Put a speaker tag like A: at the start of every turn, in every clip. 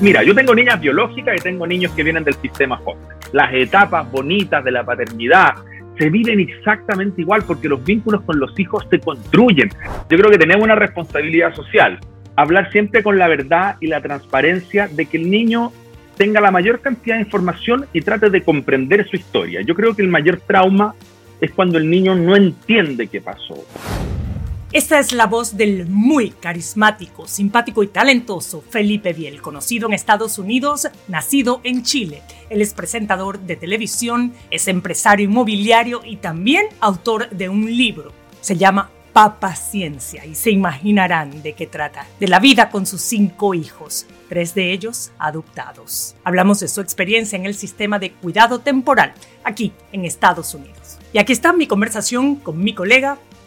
A: Mira, yo tengo niñas biológicas y tengo niños que vienen del sistema foster. Las etapas bonitas de la paternidad se viven exactamente igual porque los vínculos con los hijos se construyen. Yo creo que tenemos una responsabilidad social. Hablar siempre con la verdad y la transparencia de que el niño tenga la mayor cantidad de información y trate de comprender su historia. Yo creo que el mayor trauma es cuando el niño no entiende qué pasó.
B: Esta es la voz del muy carismático, simpático y talentoso Felipe Biel, conocido en Estados Unidos, nacido en Chile. Él es presentador de televisión, es empresario inmobiliario y también autor de un libro. Se llama Papaciencia y se imaginarán de qué trata. De la vida con sus cinco hijos, tres de ellos adoptados. Hablamos de su experiencia en el sistema de cuidado temporal aquí en Estados Unidos. Y aquí está mi conversación con mi colega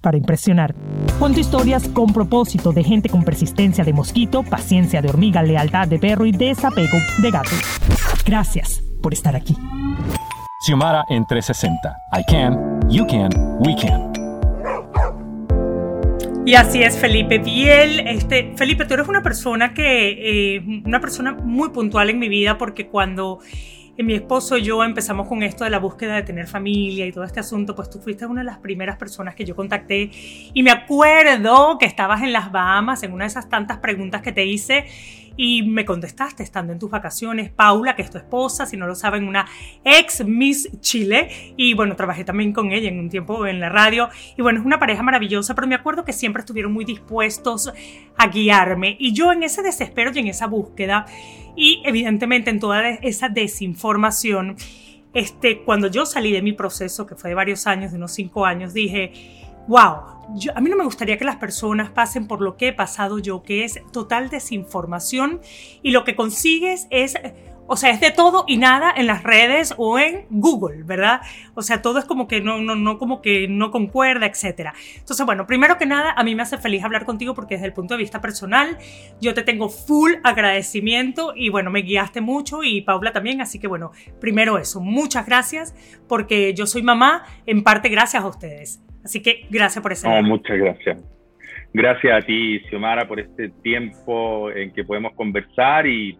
B: para impresionar. Cuento historias con propósito de gente con persistencia de mosquito, paciencia de hormiga, lealtad de perro y desapego de gato. Gracias por estar aquí.
C: Xiomara en 360. I can, you can, we can.
B: Y así es, Felipe Biel. Este, Felipe, tú eres una persona que, eh, una persona muy puntual en mi vida porque cuando mi esposo y yo empezamos con esto de la búsqueda de tener familia y todo este asunto, pues tú fuiste una de las primeras personas que yo contacté. Y me acuerdo que estabas en las Bahamas en una de esas tantas preguntas que te hice y me contestaste estando en tus vacaciones, Paula, que es tu esposa, si no lo saben, una ex Miss Chile. Y bueno, trabajé también con ella en un tiempo en la radio. Y bueno, es una pareja maravillosa, pero me acuerdo que siempre estuvieron muy dispuestos a guiarme. Y yo en ese desespero y en esa búsqueda, y evidentemente en toda esa desinformación, este, cuando yo salí de mi proceso, que fue de varios años, de unos cinco años, dije, wow, a mí no me gustaría que las personas pasen por lo que he pasado yo, que es total desinformación y lo que consigues es, o sea, es de todo y nada en las redes o en Google, ¿verdad? O sea, todo es como que no, no, no, como que no concuerda, etc. Entonces, bueno, primero que nada, a mí me hace feliz hablar contigo porque desde el punto de vista personal, yo te tengo full agradecimiento y bueno, me guiaste mucho y Paula también, así que bueno, primero eso, muchas gracias porque yo soy mamá, en parte gracias a ustedes. Así que gracias por ese.
A: No, muchas gracias. Gracias a ti, Xiomara, por este tiempo en que podemos conversar y,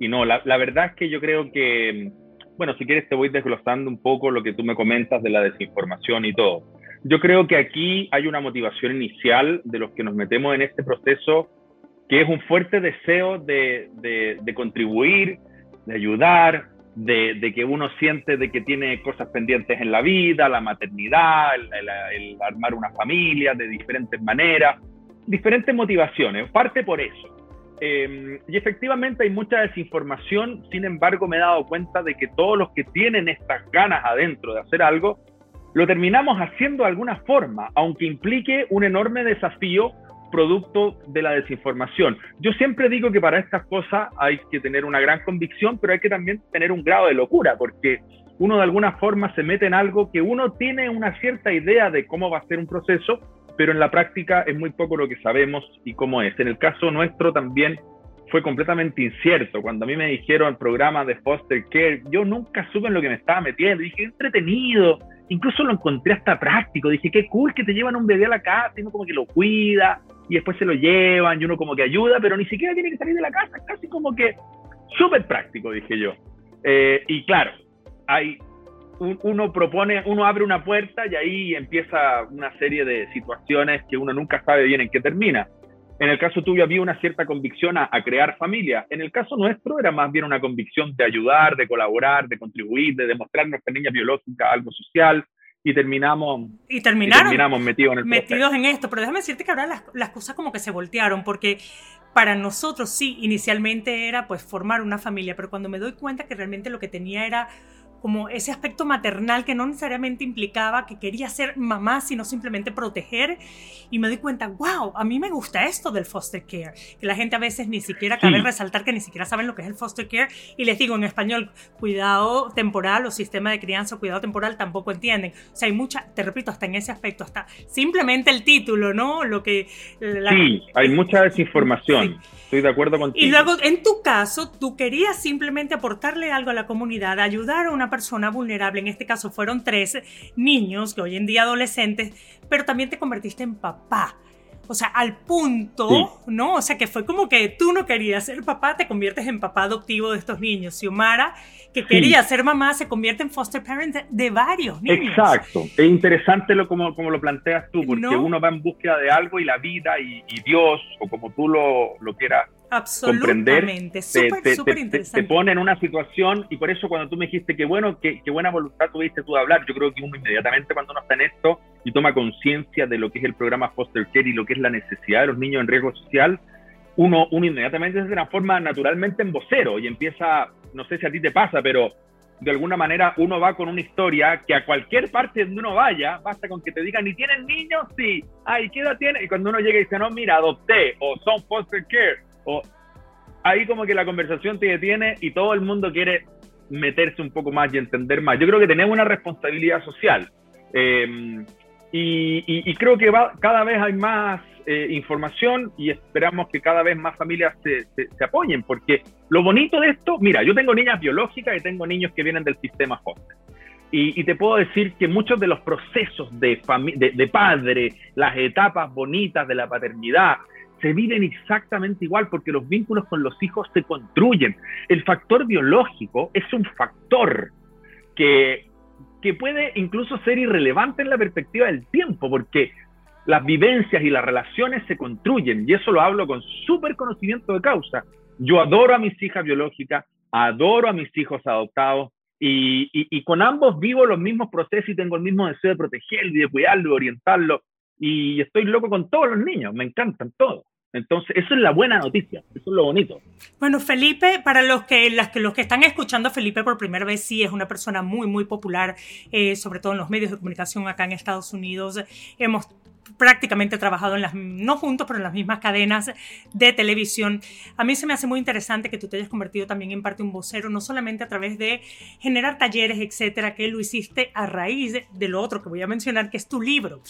A: y no, la, la, verdad es que yo creo que, bueno, si quieres te voy desglosando un poco lo que tú me comentas de la desinformación y todo. Yo creo que aquí hay una motivación inicial de los que nos metemos en este proceso, que es un fuerte deseo de, de, de contribuir, de ayudar, de, que uno siente de que tiene cosas pendientes en la vida, la maternidad, el, armar una familia de diferentes maneras, diferentes motivaciones, parte por eso. Em, y efectivamente hay mucha desinformación, sin embargo me he dado cuenta de que todos los que tienen estas ganas adentro de hacer algo, lo terminamos haciendo de alguna forma, aunque implique un enorme desafío producto de la desinformación. Yo siempre digo que para estas cosas hay que tener una gran convicción, pero hay que también tener un grado de locura, porque uno de alguna forma se mete en algo que uno tiene una cierta idea de cómo va a ser un proceso, pero en la práctica es muy poco lo que sabemos y cómo es. En el caso nuestro también fue completamente incierto. Cuando a mí me dijeron el programa de foster care, yo nunca supe en lo que me estaba metiendo. Dije, entretenido. Incluso lo encontré hasta práctico. Dije, qué cool que te llevan un bebé a la casa y uno como que lo cuida y después se lo llevan y uno como que ayuda, pero ni siquiera tiene que salir de la casa, casi como que súper práctico, dije yo. Eh, y claro, hay, uno propone, uno abre una puerta y ahí empieza una serie de situaciones que uno nunca sabe bien en qué termina. en el caso tuyo había una cierta convicción a, crear familia. En el caso nuestro era más bien una convicción de ayudar, de colaborar, de contribuir, de demostrar a nuestra niña biológica algo social y terminamos,
B: y terminaron,
A: terminamos metidos en el
B: metidos en esto. Pero déjame decirte que ahora las, las cosas como que se voltearon porque para nosotros sí, inicialmente era pues formar una familia, pero cuando me doy cuenta que realmente lo que tenía era como ese aspecto maternal que no necesariamente implicaba que quería ser mamá, sino simplemente proteger. Y me doy cuenta, wow, a mí me gusta esto del foster care, que la gente a veces ni siquiera cabe resaltar que ni siquiera saben lo que es el foster care. Y les digo en español, cuidado temporal o sistema de crianza o cuidado temporal tampoco entienden. O sea, hay mucha, te repito, hasta en ese aspecto, hasta simplemente el título, ¿no? Lo que...
A: sí, hay mucha desinformación. Estoy de acuerdo contigo.
B: Y luego, en tu caso, tú querías simplemente aportarle algo a la comunidad, ayudar a una persona vulnerable, en este caso fueron tres niños, que hoy en día adolescentes, pero también te convertiste en papá. O sea, al punto, ¿no? O sea, que fue como que tú no querías ser papá, te conviertes en papá adoptivo de estos niños. Xiomara, que quería ser mamá, se convierte en foster parent de, varios niños.
A: Exacto. Es interesante lo, como, como lo planteas tú, porque uno va en búsqueda de algo y la vida y, Dios, o como tú lo, lo quieras comprender, te, pone en una situación y por eso cuando tú me dijiste que bueno, que, buena voluntad tuviste tú de hablar, yo creo que uno inmediatamente cuando uno está en esto y toma conciencia de lo que es el programa Foster Care y lo que es la necesidad de los niños en riesgo social, uno, uno inmediatamente se transforma naturalmente en vocero y empieza, no sé si a ti te pasa, pero de alguna manera uno va con una historia que a cualquier parte donde uno vaya, basta con que te digan, ¿y tienen niños? Sí. Ay, ¿qué edad tiene? Y cuando uno llega y dice, no, mira, adopté, o son foster care, o ahí como que la conversación te detiene y todo el mundo quiere meterse un poco más y entender más. Yo creo que tenemos una responsabilidad social. Eh, y, creo que cada vez hay más eh, información y esperamos que cada vez más familias se, apoyen, porque lo bonito de esto, mira, yo tengo niñas biológicas y tengo niños que vienen del sistema foster. Y, te puedo decir que muchos de los procesos de padre, las etapas bonitas de la paternidad, se viven exactamente igual porque los vínculos con los hijos se construyen. El factor biológico es un factor que, que puede incluso ser irrelevante en la perspectiva del tiempo, porque las vivencias y las relaciones se construyen, y eso lo hablo con súper conocimiento de causa. Yo adoro a mis hijas biológicas, adoro a mis hijos adoptados, y, y, con ambos vivo los mismos procesos y tengo el mismo deseo de protegerlo y de cuidarlo, de orientarlo, y estoy loco con todos los niños, me encantan todos. Entonces, eso es la buena noticia, eso es lo bonito.
B: Bueno, Felipe, para los que, las que, los que están escuchando a Felipe por primera vez, sí es una persona muy, muy popular, eh, sobre todo en los medios de comunicación acá en Estados Unidos. Hemos prácticamente trabajado en las, no juntos, pero en las mismas cadenas de televisión. A mí se me hace muy interesante que tú te hayas convertido también en parte un vocero, no solamente a través de generar talleres, etcétera, que lo hiciste a raíz de lo otro que voy a mencionar, que es tu libro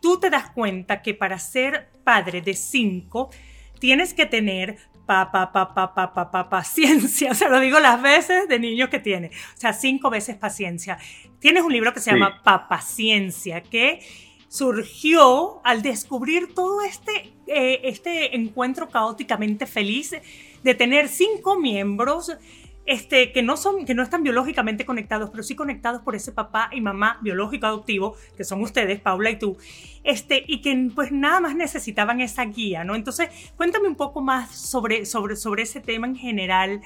B: tú te das cuenta que para ser padre de cinco tienes que tener pa, pa, pa, pa, pa, pa, pa, paciencia. O sea, lo digo las veces de niños que tiene. O sea, cinco veces paciencia. Tienes un libro que se llama Pa Paciencia, que surgió al descubrir todo este, eh, este encuentro caóticamente feliz de tener cinco miembros este, que, no son, que no están biológicamente conectados, pero sí conectados por ese papá y mamá biológico adoptivo, que son ustedes, Paula y tú, este, y que pues nada más necesitaban esa guía, ¿no? Entonces, cuéntame un poco más sobre, sobre, sobre ese tema en general,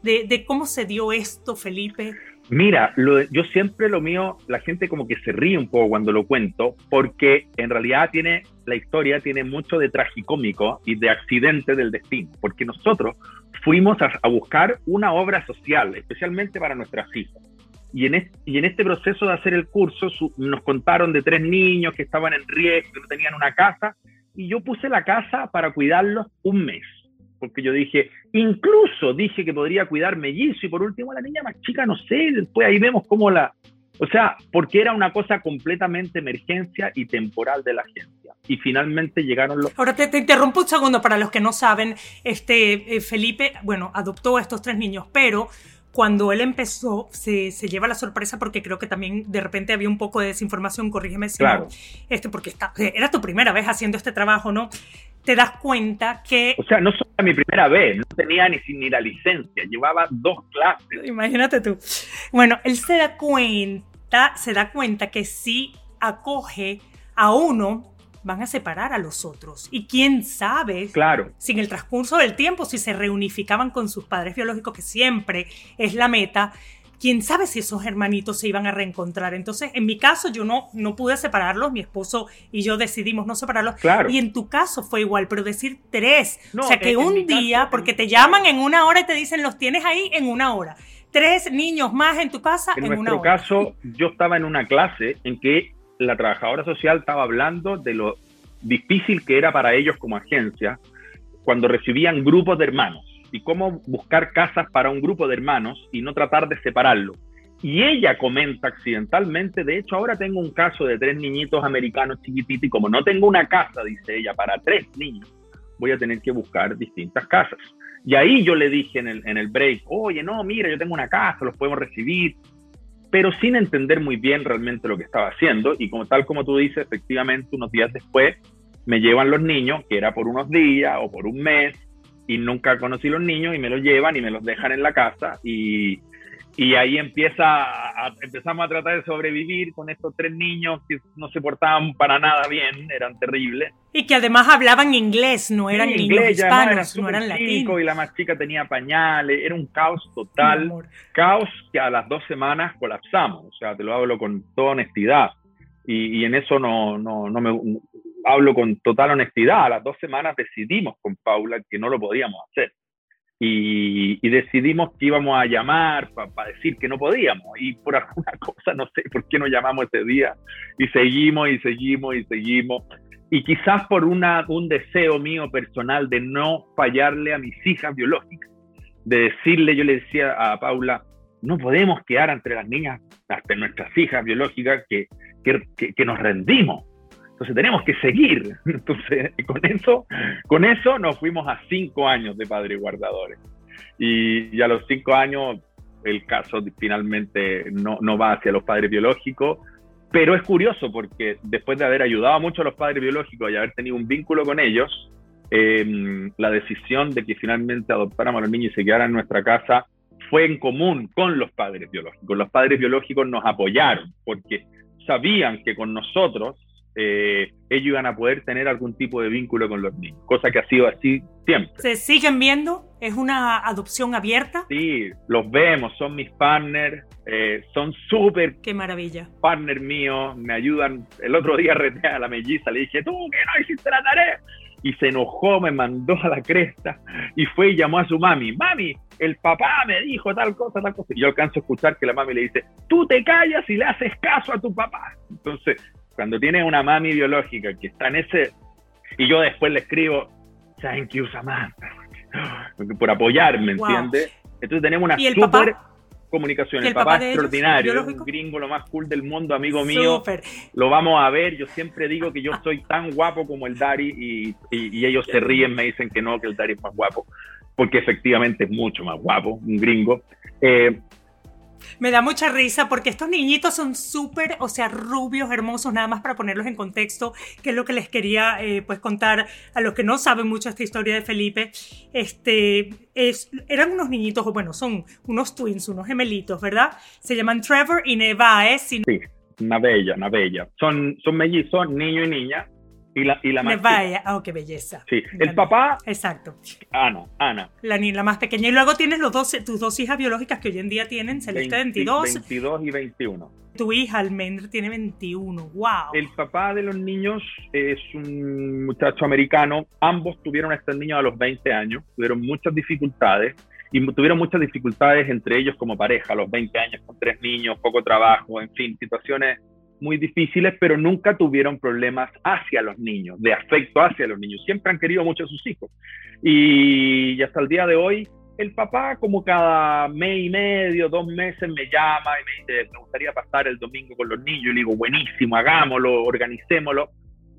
B: de, de cómo se dio esto, Felipe.
A: Mira, yo siempre lo mío, la gente como que se ríe un poco cuando lo cuento, porque en realidad tiene, la historia tiene mucho de tragicómico y de accidente del destino, porque nosotros fuimos a, buscar una obra social, especialmente para nuestras hijas. Y en, este proceso de hacer el curso nos contaron de tres niños que estaban en riesgo, que no tenían una casa, y yo puse la casa para cuidarlos un mes, porque yo dije, incluso dije que podría cuidar mellizo y por último la niña más chica, no sé, después ahí vemos cómo la, o sea, porque era una cosa completamente emergencia y temporal de la agencia. Y finalmente llegaron los...
B: Ahora te, interrumpo un segundo para los que no saben. Este, eh, Felipe, bueno, adoptó a estos tres niños, pero cuando él empezó se, se, lleva la sorpresa porque creo que también de repente había un poco de desinformación, corrígeme si
A: claro.
B: este, porque está, era tu primera vez haciendo este trabajo, ¿no? Te das cuenta que...
A: O sea, no solo mi primera vez, no tenía ni, ni la licencia, llevaba dos clases.
B: Imagínate tú. Bueno, él se da cuenta se da cuenta que si acoge a uno van a separar a los otros. Y quién sabe
A: Claro,
B: si en el transcurso del tiempo, si se reunificaban con sus padres biológicos, que siempre es la meta, quién sabe si esos hermanitos se iban a reencontrar. Entonces, en mi caso, yo no, no pude separarlos, mi esposo y yo decidimos no separarlos.
A: Claro.
B: Y en tu caso fue igual, pero decir tres.
A: No,
B: o sea, que
A: en- en
B: un
A: caso,
B: día,
A: en-
B: porque te llaman en una hora y te dicen, los tienes ahí en una hora. Tres niños más en tu casa
A: en
B: en, una
A: nuestro
B: hora.
A: caso, yo estaba en una clase en que la trabajadora social estaba hablando de lo difícil que era para ellos como agencia cuando recibían grupos de hermanos y cómo buscar casas para un grupo de hermanos y no tratar de separarlo. Y ella comenta accidentalmente, de hecho ahora tengo un caso de tres niñitos americanos chiquititos y como no tengo una casa, dice ella, para tres niños, voy a tener que buscar distintas casas. Y ahí yo le dije en el, en el break, oye, no, mira, yo tengo una casa, los podemos recibir, pero sin entender muy bien realmente lo que estaba haciendo. Y como tal como tú dices, efectivamente, unos días después me llevan los niños, que era por unos días o por un mes, y nunca conocí los niños y me los llevan y me los dejan en la casa y, y ahí empieza a- empezamos a tratar de sobrevivir con estos tres niños que no se portaban para nada bien, eran terribles.
B: Y que además hablaban inglés, no eran
A: Sí,
B: niños
A: inglés, eran
B: hispanos, no
A: súper
B: eran latinos.
A: Y la más chica tenía pañales, era un caos total. caos que a las dos semanas colapsamos, o sea, te lo hablo con toda honestidad. Y, y en eso no, no, no me no- hablo con total honestidad. A las dos semanas decidimos con Paula que no lo podíamos hacer. Y, decidimos que íbamos a llamar para decir que no podíamos. Y por alguna cosa, no sé por qué no llamamos ese día. Y seguimos y seguimos y seguimos. Y quizás por un deseo mío personal de no fallarle a mis hijas biológicas de decirle, yo le decía a Paula, no podemos quedar entre las niñas, hasta nuestras hijas biológicas, que, que, que, que nos rendimos. Entonces tenemos que seguir. Entonces, con eso, con eso nos fuimos a cinco años de padres guardadores. Y, y a los cinco años el caso finalmente no, no va hacia los padres biológicos, pero es curioso porque después de haber ayudado mucho a los padres biológicos y haber tenido un vínculo con ellos, eh, la decisión de que finalmente adoptáramos a los niños y se quedaran en nuestra casa fue en común con los padres biológicos. Los padres biológicos nos apoyaron porque sabían que con nosotros eh, ellos iban a poder tener algún tipo de vínculo con los niños, cosa que ha sido así siempre.
B: ¿Se siguen viendo? ¿Es una adopción abierta?
A: Sí, los vemos, son mis partners, eh, son súper
B: Qué maravilla.
A: partner mío, me ayudan. El otro día reté a la melliza, le dije, tú que no hiciste la tarea. Y se enojó, me mandó a la cresta y fue y llamó a su mami. Mami, el papá me dijo tal cosa, tal cosa. Y yo alcanzo a escuchar que la mami le dice, tú te callas y le haces caso a tu papá. Entonces, cuando tienes una mami biológica que está en ese... Y yo después le escribo, thank you, Samantha, por apoyarme,
B: Wow.
A: ¿entiendes? Entonces tenemos una
B: ¿Y el
A: súper
B: papá?
A: comunicación.
B: ¿Y
A: El
B: el
A: papá,
B: papá
A: es
B: ellos,
A: extraordinario, es un gringo lo más cool del mundo, amigo mío. Lo vamos a ver. Yo siempre digo que yo soy tan guapo como el Dari y, y- y ellos se ríen, me dicen que no, que el Dari es más guapo, porque efectivamente es mucho más guapo, un gringo. Eh,
B: Me da mucha risa porque estos niñitos son súper, o sea, rubios, hermosos, nada más para ponerlos en contexto, que es lo que les quería eh, pues contar a los que no saben mucho esta historia de Felipe. Este, es, eran unos niñitos, o bueno, son unos twins, unos gemelitos, ¿verdad? Se llaman Trevor y Nevaeh,
A: sí, una bella, una bella. Son, son mellizos, niño y niña. Y la, y la más.
B: Nevaeh, oh, qué belleza.
A: Sí, el papá,
B: Exacto.
A: Ana, Ana.
B: La, la más pequeña. Y luego tienes los dos, tus dos hijas biológicas que hoy en día tienen, Celeste
A: 20
B: 22,
A: 22 y 21.
B: tu hija Almendra tiene 21. ¡Wow!
A: El papá de los niños es un muchacho americano. Ambos tuvieron a estos niños a los 20 años. Tuvieron muchas dificultades y tuvieron muchas dificultades entre ellos como pareja a los 20 años con tres niños, poco trabajo, en fin, situaciones muy difíciles, pero nunca tuvieron problemas hacia los niños, de afecto hacia los niños. Siempre han querido mucho a sus hijos. Y, hasta el día de hoy, el papá como cada mes y medio, dos meses me llama y me dice, me gustaría pasar el domingo con los niños. Y le digo, buenísimo, hagámoslo, organicémoslo.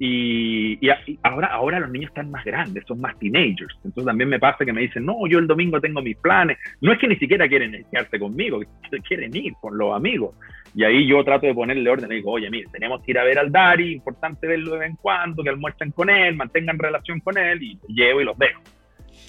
A: Y, y a- y ahora, ahora los niños están más grandes, son más teenagers. Entonces también me pasa que me dicen, no, yo el domingo tengo mis planes. No es que ni siquiera quieren quedarse conmigo, quieren ir con los amigos. Y ahí yo trato de ponerle orden. Le digo, oye, mire, tenemos que ir a ver al Dari, importante verlo de vez en cuando, que almuercen con él, mantengan relación con él, y llevo y los dejo.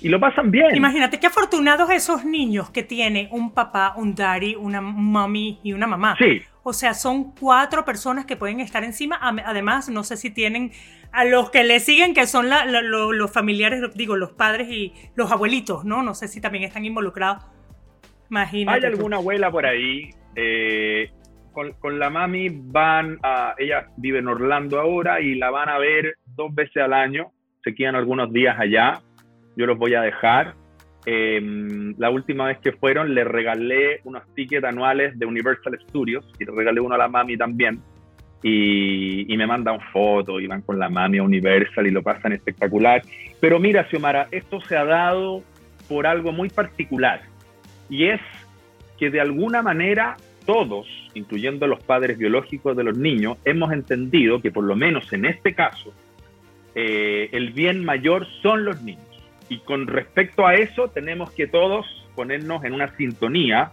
A: Y lo pasan bien.
B: Imagínate qué afortunados esos niños que tienen un papá, un daddy, una mommy y una mamá.
A: Sí,
B: O sea, son cuatro personas que pueden estar encima. Además, no sé si tienen a los que le siguen, que son los familiares, digo, los padres y los abuelitos, ¿no? No sé si también están involucrados.
A: Imagínate. Hay alguna abuela por ahí. Eh, con, la mami van a. Ella vive en Orlando ahora y la van a ver dos veces al año. Se quedan algunos días allá. Yo los voy a dejar. Em, la última vez que fueron, le regalé unos tickets anuales de Universal Studios y le regalé uno a la mami también. Y, y, me mandan fotos y van con la mami a Universal y lo pasan espectacular. Pero mira, Xiomara, esto se ha dado por algo muy particular y es que de alguna manera todos, incluyendo los padres biológicos de los niños, hemos entendido que por lo menos en este caso, eh, el bien mayor son los niños. Y con respecto a eso, tenemos que todos ponernos en una sintonía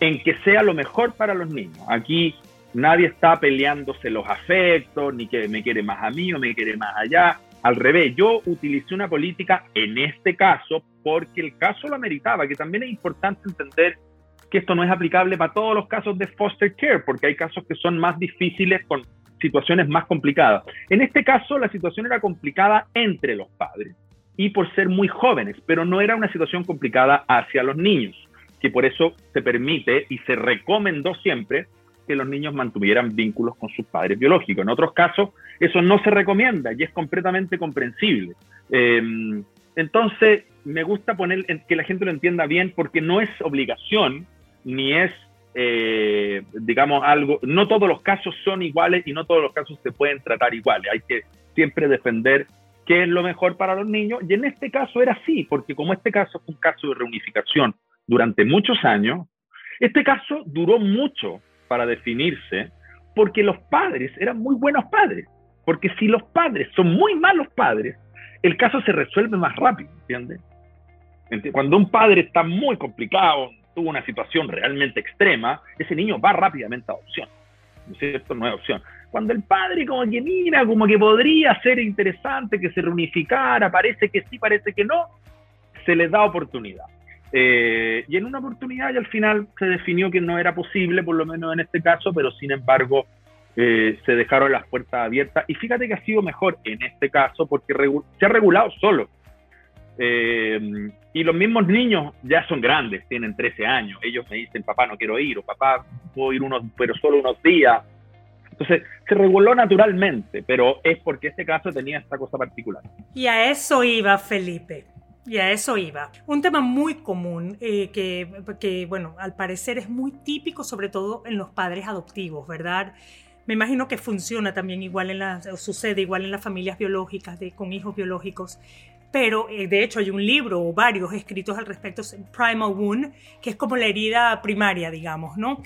A: en que sea lo mejor para los niños. Aquí nadie está peleándose los afectos, ni que me quiere más a mí o me quiere más allá. Al revés, yo utilicé una política en este caso porque el caso lo ameritaba, que también es importante entender que esto no es aplicable para todos los casos de foster care, porque hay casos que son más difíciles con situaciones más complicadas. En este caso, la situación era complicada entre los padres y por ser muy jóvenes, pero no era una situación complicada hacia los niños, que por eso se permite y se recomendó siempre que los niños mantuvieran vínculos con sus padres biológicos. En otros casos, eso no se recomienda y es completamente comprensible. Em, entonces, me gusta poner que la gente lo entienda bien porque no es obligación ni es, eh, digamos, algo, no todos los casos son iguales y no todos los casos se pueden tratar iguales. Hay que siempre defender qué es lo mejor para los niños. Y en este caso era así, porque como este caso fue un caso de reunificación durante muchos años, este caso duró mucho para definirse porque los padres eran muy buenos padres. Porque si los padres son muy malos padres, el caso se resuelve más rápido, ¿entiendes? Cuando un padre está muy complicado, tuvo una situación realmente extrema, ese niño va rápidamente a adopción. ¿No es cierto? No es opción. Cuando el padre como que mira, como que podría ser interesante que se reunificara, parece que sí, parece que no, se les da oportunidad. Eh, y en una oportunidad y al final se definió que no era posible, por lo menos en este caso, pero sin embargo eh, se dejaron las puertas abiertas. Y fíjate que ha sido mejor en este caso porque se ha regulado solo. Eh, y los mismos niños ya son grandes, tienen 13 años. Ellos me dicen, papá, no quiero ir, o papá, puedo ir unos, pero solo unos días. Entonces, se reguló naturalmente, pero es porque este caso tenía esta cosa particular.
B: Y a eso iba Felipe. Y a eso iba. Un tema muy común eh, que, que, bueno, al parecer es muy típico, sobre todo en los padres adoptivos, ¿verdad? Me imagino que funciona también igual en las, sucede igual en las familias biológicas de, con hijos biológicos pero eh, de hecho hay un libro o varios escritos al respecto, Primal Wound, que es como la herida primaria, digamos, ¿no?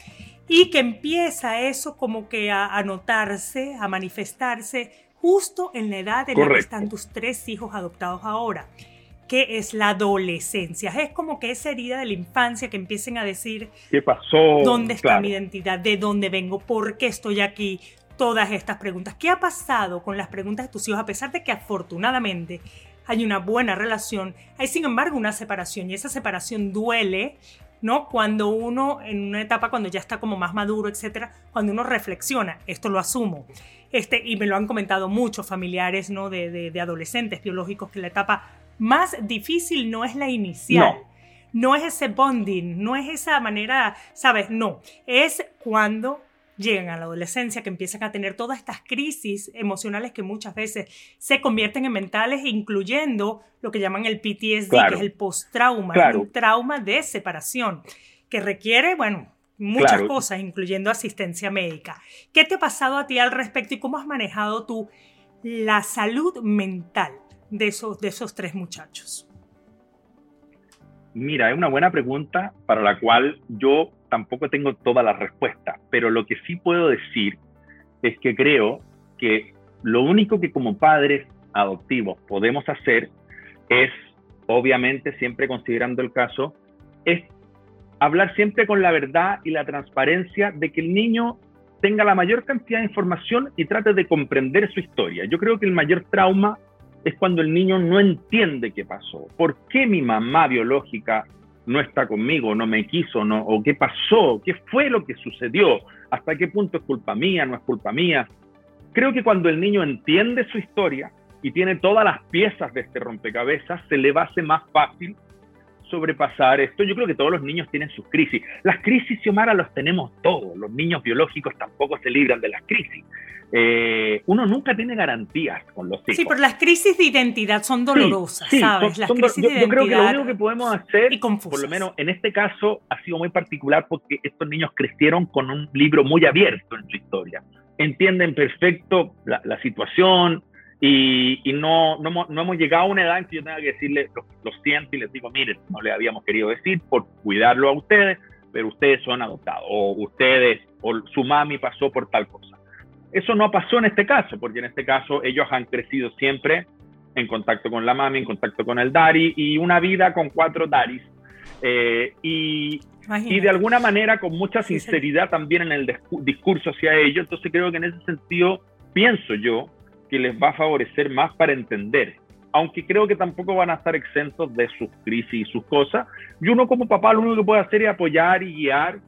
B: Y que empieza eso como que a, notarse, a manifestarse justo en la edad en la que están tus tres hijos adoptados ahora, que es la adolescencia. Es como que esa herida de la infancia que empiecen a decir,
A: ¿qué pasó?
B: ¿Dónde está mi identidad? ¿De dónde vengo? ¿Por qué estoy aquí? Todas estas preguntas. ¿Qué ha pasado con las preguntas de tus hijos? A pesar de que afortunadamente hay una buena relación, hay sin embargo una separación y esa separación duele, ¿no? Cuando uno, en una etapa cuando ya está como más maduro, etcétera, cuando uno reflexiona, esto lo asumo, este, y me lo han comentado muchos familiares, ¿no? De, de, adolescentes biológicos, que la etapa más difícil no es la inicial. No. no es ese bonding, no es esa manera, ¿sabes? No, es cuando llegan a la adolescencia, que empiezan a tener todas estas crisis emocionales que muchas veces se convierten en mentales, incluyendo lo que llaman el PTSD, que es el post-trauma, un trauma de separación, que requiere, bueno, muchas cosas, incluyendo asistencia médica. ¿Qué te ha pasado a ti al respecto y cómo has manejado tú la salud mental de esos, de esos tres muchachos?
A: Mira, es una buena pregunta para la cual yo tampoco tengo todas las respuestas, pero lo que sí puedo decir es que creo que lo único que como padres adoptivos podemos hacer es, obviamente, siempre considerando el caso, es hablar siempre con la verdad y la transparencia de que el niño tenga la mayor cantidad de información y trate de comprender su historia. Yo creo que el mayor trauma es cuando el niño no entiende qué pasó. ¿Por qué mi mamá biológica no está conmigo, no me quiso, no, o qué pasó, qué fue lo que sucedió. hasta qué punto es culpa mía, no es culpa mía. Creo que cuando el niño entiende su historia y tiene todas las piezas de este rompecabezas, se le va a hacer más fácil sobrepasar esto. Yo creo que todos los niños tienen sus crisis. Las crisis, Xiomara, los tenemos todos. Los niños biológicos tampoco se libran de las crisis. Eh, uno nunca tiene garantías con los hijos.
B: Sí, pero las crisis de identidad son dolorosas, ¿sabes? las
A: crisis yo, yo, creo que lo único que podemos hacer, por lo menos en este caso, ha sido muy particular porque estos niños crecieron con un libro muy abierto en su historia. Entienden perfecto la, la situación, y, y no, no, no, hemos llegado a una edad en que yo tenga que decirle, lo, siento y les digo, miren, no le habíamos querido decir por cuidarlo a ustedes, pero ustedes son adoptados, o ustedes, o su mami pasó por tal cosa. Eso no pasó en este caso, porque en este caso ellos han crecido siempre en contacto con la mami, en contacto con el Dari, y una vida con cuatro Daris. Eh, y, y, de alguna manera con mucha sinceridad también en el discurso hacia ellos. Entonces creo que en ese sentido, pienso yo, que les va a favorecer más para entender. Aunque creo que tampoco van a estar exentos de sus crisis y sus cosas. Y uno como papá lo único que puede hacer es apoyar y guiar.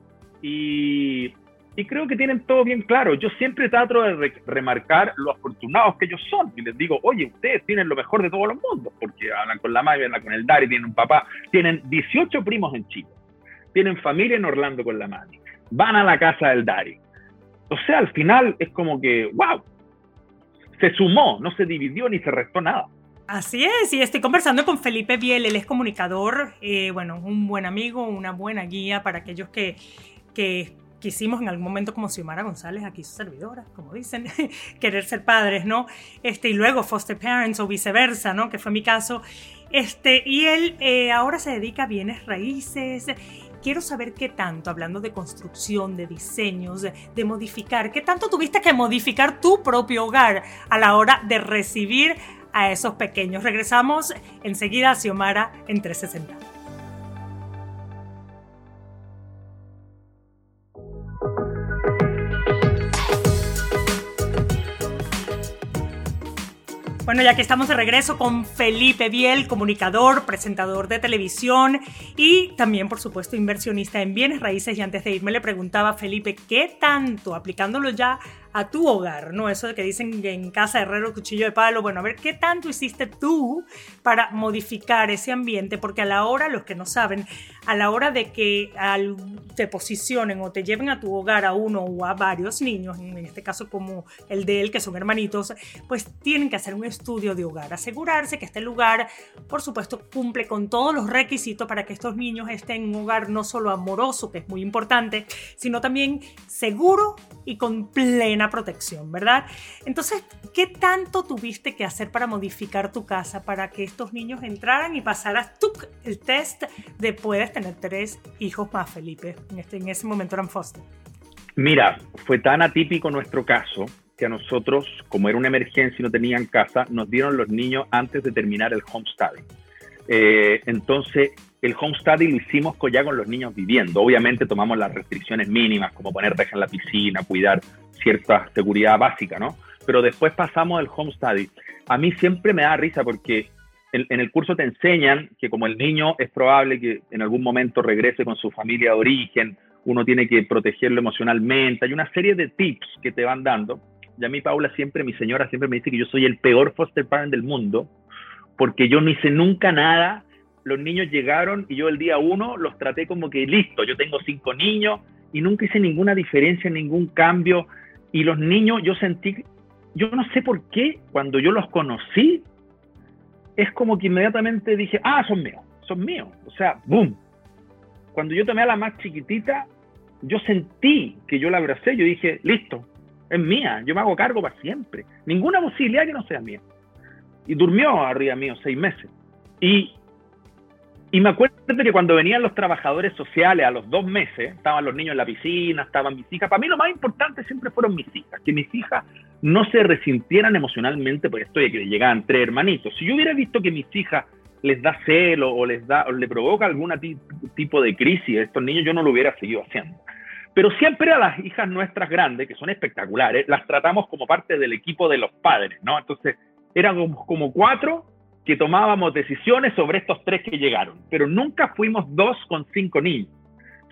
A: Y, creo que tienen todo bien claro. Yo siempre trato de remarcar lo afortunados que ellos son. Y les digo, oye, ustedes tienen lo mejor de todos los mundos. Porque hablan con la madre, hablan con el Dari, tienen un papá. Tienen 18 primos en Chile. Tienen familia en Orlando con la madre. Van a la casa del Dari. O sea, al final es como que, wow, se sumó, no se dividió ni se restó nada.
B: Así es, y estoy conversando con Felipe Biel, él es comunicador, eh, bueno, un buen amigo, una buena guía para aquellos que, que quisimos en algún momento como Xiomara González, aquí su servidora, como dicen, querer ser padres, ¿no? Este, y luego foster parents o viceversa, ¿no? Que fue mi caso. Este, y él eh, ahora se dedica a bienes raíces quiero saber qué tanto, hablando de construcción, de diseños, de, modificar, qué tanto tuviste que modificar tu propio hogar a la hora de recibir a esos pequeños. Regresamos enseguida a Xiomara en 360. Bueno, ya que estamos de regreso con Felipe Biel, comunicador, presentador de televisión y también, por supuesto, inversionista en bienes raíces. Y antes de irme le preguntaba a Felipe, ¿qué tanto, aplicándolo ya a tu hogar, ¿no? Eso de que dicen en casa herrero cuchillo de palo. Bueno, a ver, ¿qué tanto hiciste tú para modificar ese ambiente? Porque a la hora, los que no saben, a la hora de que te posicionen o te lleven a tu hogar a uno o a varios niños, en este caso como el de él, que son hermanitos, pues tienen que hacer un estudio de hogar, asegurarse que este lugar, por supuesto, cumple con todos los requisitos para que estos niños estén en un hogar no solo amoroso, que es muy importante, sino también seguro y con plena protección, ¿verdad? Entonces, ¿qué tanto tuviste que hacer para modificar tu casa para que estos niños entraran y pasaras tú el test de puedes tener tres hijos más, Felipe? En, este, en ese momento eran foster.
A: Mira, fue tan atípico nuestro caso que a nosotros, como era una emergencia y no tenían casa, nos dieron los niños antes de terminar el homesteading. Eh, entonces, el homesteading lo hicimos ya con los niños viviendo. Obviamente tomamos las restricciones mínimas, como poner rejas en la piscina, cuidar cierta seguridad básica, ¿no? Pero después pasamos al homesteading. A mí siempre me da risa porque en, en, el curso te enseñan que como el niño es probable que en algún momento regrese con su familia de origen, uno tiene que protegerlo emocionalmente, hay una serie de tips que te van dando. Y a mí Paula siempre, mi señora siempre me dice que yo soy el peor foster parent del mundo, porque yo no hice nunca nada los niños llegaron y yo el día uno los traté como que listo, yo tengo cinco niños y nunca hice ninguna diferencia, ningún cambio. Y los niños, yo sentí, yo no sé por qué, cuando yo los conocí, es como que inmediatamente dije, ah, son míos, son míos. O sea, boom. Cuando yo tomé a la más chiquitita, yo sentí que yo la abracé, yo dije, listo, es mía, yo me hago cargo para siempre. Ninguna posibilidad que no sea mía. Y durmió arriba mío seis meses. Y y me acuerdo que cuando venían los trabajadores sociales a los dos meses, estaban los niños en la piscina, estaban mis hijas. Para mí lo más importante siempre fueron mis hijas, que mis hijas no se resintieran emocionalmente por esto de que llegaban tres hermanitos. Si yo hubiera visto que mis hijas les da celo o les da o le provoca algún tipo de crisis a estos niños, yo no lo hubiera seguido haciendo. Pero siempre a las hijas nuestras grandes, que son espectaculares, las tratamos como parte del equipo de los padres, ¿no? Entonces, como, como cuatro que tomábamos decisiones sobre estos tres que llegaron, pero nunca fuimos dos con cinco niños.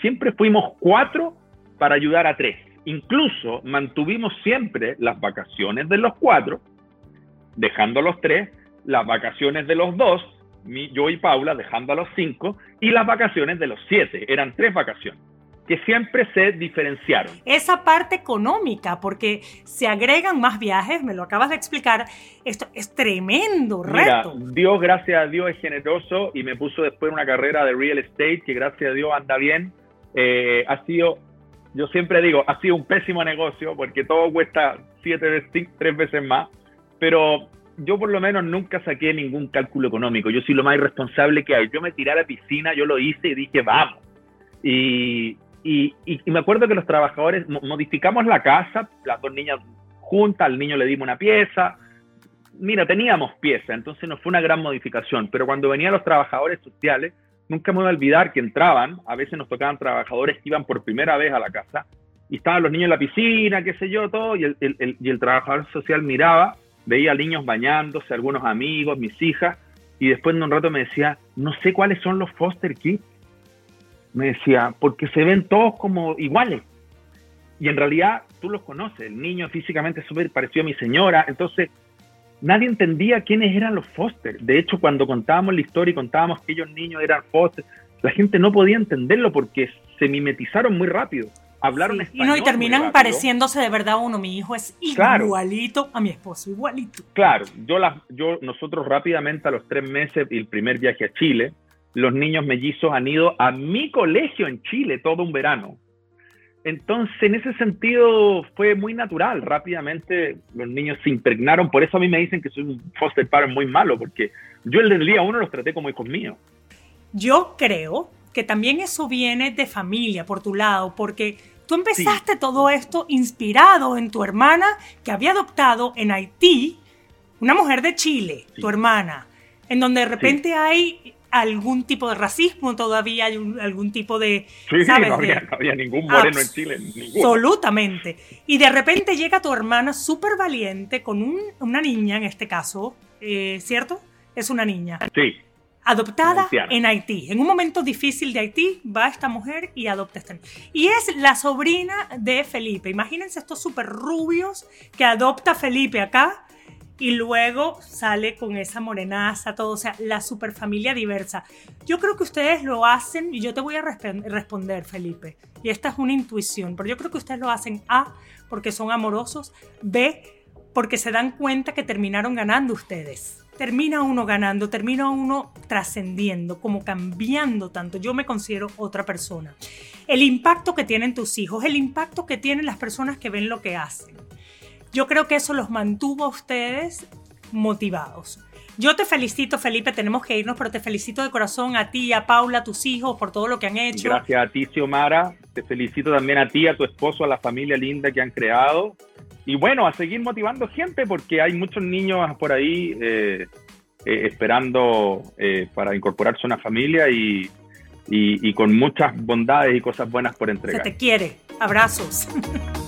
A: Siempre fuimos cuatro para ayudar a tres. Incluso mantuvimos siempre las vacaciones de los cuatro, dejando a los tres, las vacaciones de los dos, yo y Paula dejando a los cinco, y las vacaciones de los siete. Eran tres vacaciones que siempre se diferenciaron.
B: Esa parte económica, porque se agregan más viajes, me lo acabas de explicar, esto es tremendo reto.
A: Mira, Dios, gracias a Dios, es generoso y me puso después una carrera de real estate que gracias a Dios anda bien. Eh, ha sido, yo siempre digo, ha sido un pésimo negocio porque todo cuesta siete veces, tres veces más, pero yo por lo menos nunca saqué ningún cálculo económico. Yo soy lo más irresponsable que hay. Yo me tiré a la piscina, yo lo hice y dije, vamos. Y, y, me acuerdo que los trabajadores modificamos la casa, las dos niñas juntas, al niño le dimos una pieza. Mira, teníamos pieza, entonces no fue una gran modificación, pero cuando venían los trabajadores sociales, nunca me voy a olvidar que entraban, a veces nos tocaban trabajadores que iban por primera vez a la casa, y estaban los niños en la piscina, qué sé yo, todo, y el, y el trabajador social miraba, veía niños bañándose, algunos amigos, mis hijas, y después de un rato me decía, no sé cuáles son los foster kids me decía, porque se ven todos como iguales. Y en realidad tú los conoces, el niño físicamente súper parecido a mi señora, entonces nadie entendía quiénes eran los Foster. De hecho, cuando contábamos la historia y contábamos que ellos niños eran Foster, la gente no podía entenderlo porque se mimetizaron muy rápido. Hablaron español.
B: Y no, y terminan pareciéndose de verdad uno. Mi hijo es igualito a mi esposo, igualito.
A: Claro, yo, la, yo nosotros rápidamente a los tres meses, y el primer viaje a Chile, los niños mellizos han ido a mi colegio en Chile todo un verano. Entonces, en ese sentido, fue muy natural. Rápidamente los niños se impregnaron. Por eso a mí me dicen que soy un foster parent muy malo, porque yo el del día uno los traté como hijos míos.
B: Yo creo que también eso viene de familia, por tu lado, porque tú empezaste todo esto inspirado en tu hermana que había adoptado en Haití, una mujer de Chile, tu hermana, en donde de repente hay algún tipo de racismo, todavía hay algún tipo de...
A: Sí, ¿sabes? No, había, no, había, ningún moreno en Chile.
B: Absolutamente. Y de repente llega tu hermana súper valiente con un, una niña, en este caso, eh, ¿cierto? Es una niña.
A: Sí.
B: Adoptada en Haití. En un momento difícil de Haití, va esta mujer y adopta a esta niña. Y es la sobrina de Felipe. Imagínense estos súper rubios que adopta Felipe acá y luego sale con esa morenaza, todo, o sea, la superfamilia diversa. Yo creo que ustedes lo hacen, y yo te voy a responder, Felipe, y esta es una intuición, pero yo creo que ustedes lo hacen A, porque son amorosos, B, porque se dan cuenta que terminaron ganando ustedes. Termina uno ganando, termina uno trascendiendo, como cambiando tanto. Yo me considero otra persona. El impacto que tienen tus hijos, el impacto que tienen las personas que ven lo que hacen yo creo que eso los mantuvo a ustedes motivados. Yo te felicito, Felipe, tenemos que irnos, pero te felicito de corazón a ti, a Paula, a tus hijos, por todo lo que han hecho.
A: Gracias a ti, Xiomara. Te felicito también a ti, a tu esposo, a la familia linda que han creado. Y bueno, a seguir motivando gente, porque hay muchos niños por ahí eh, eh, esperando eh, para incorporarse a una familia y, y con muchas bondades y cosas buenas por entregar.
B: Se te quiere. Abrazos.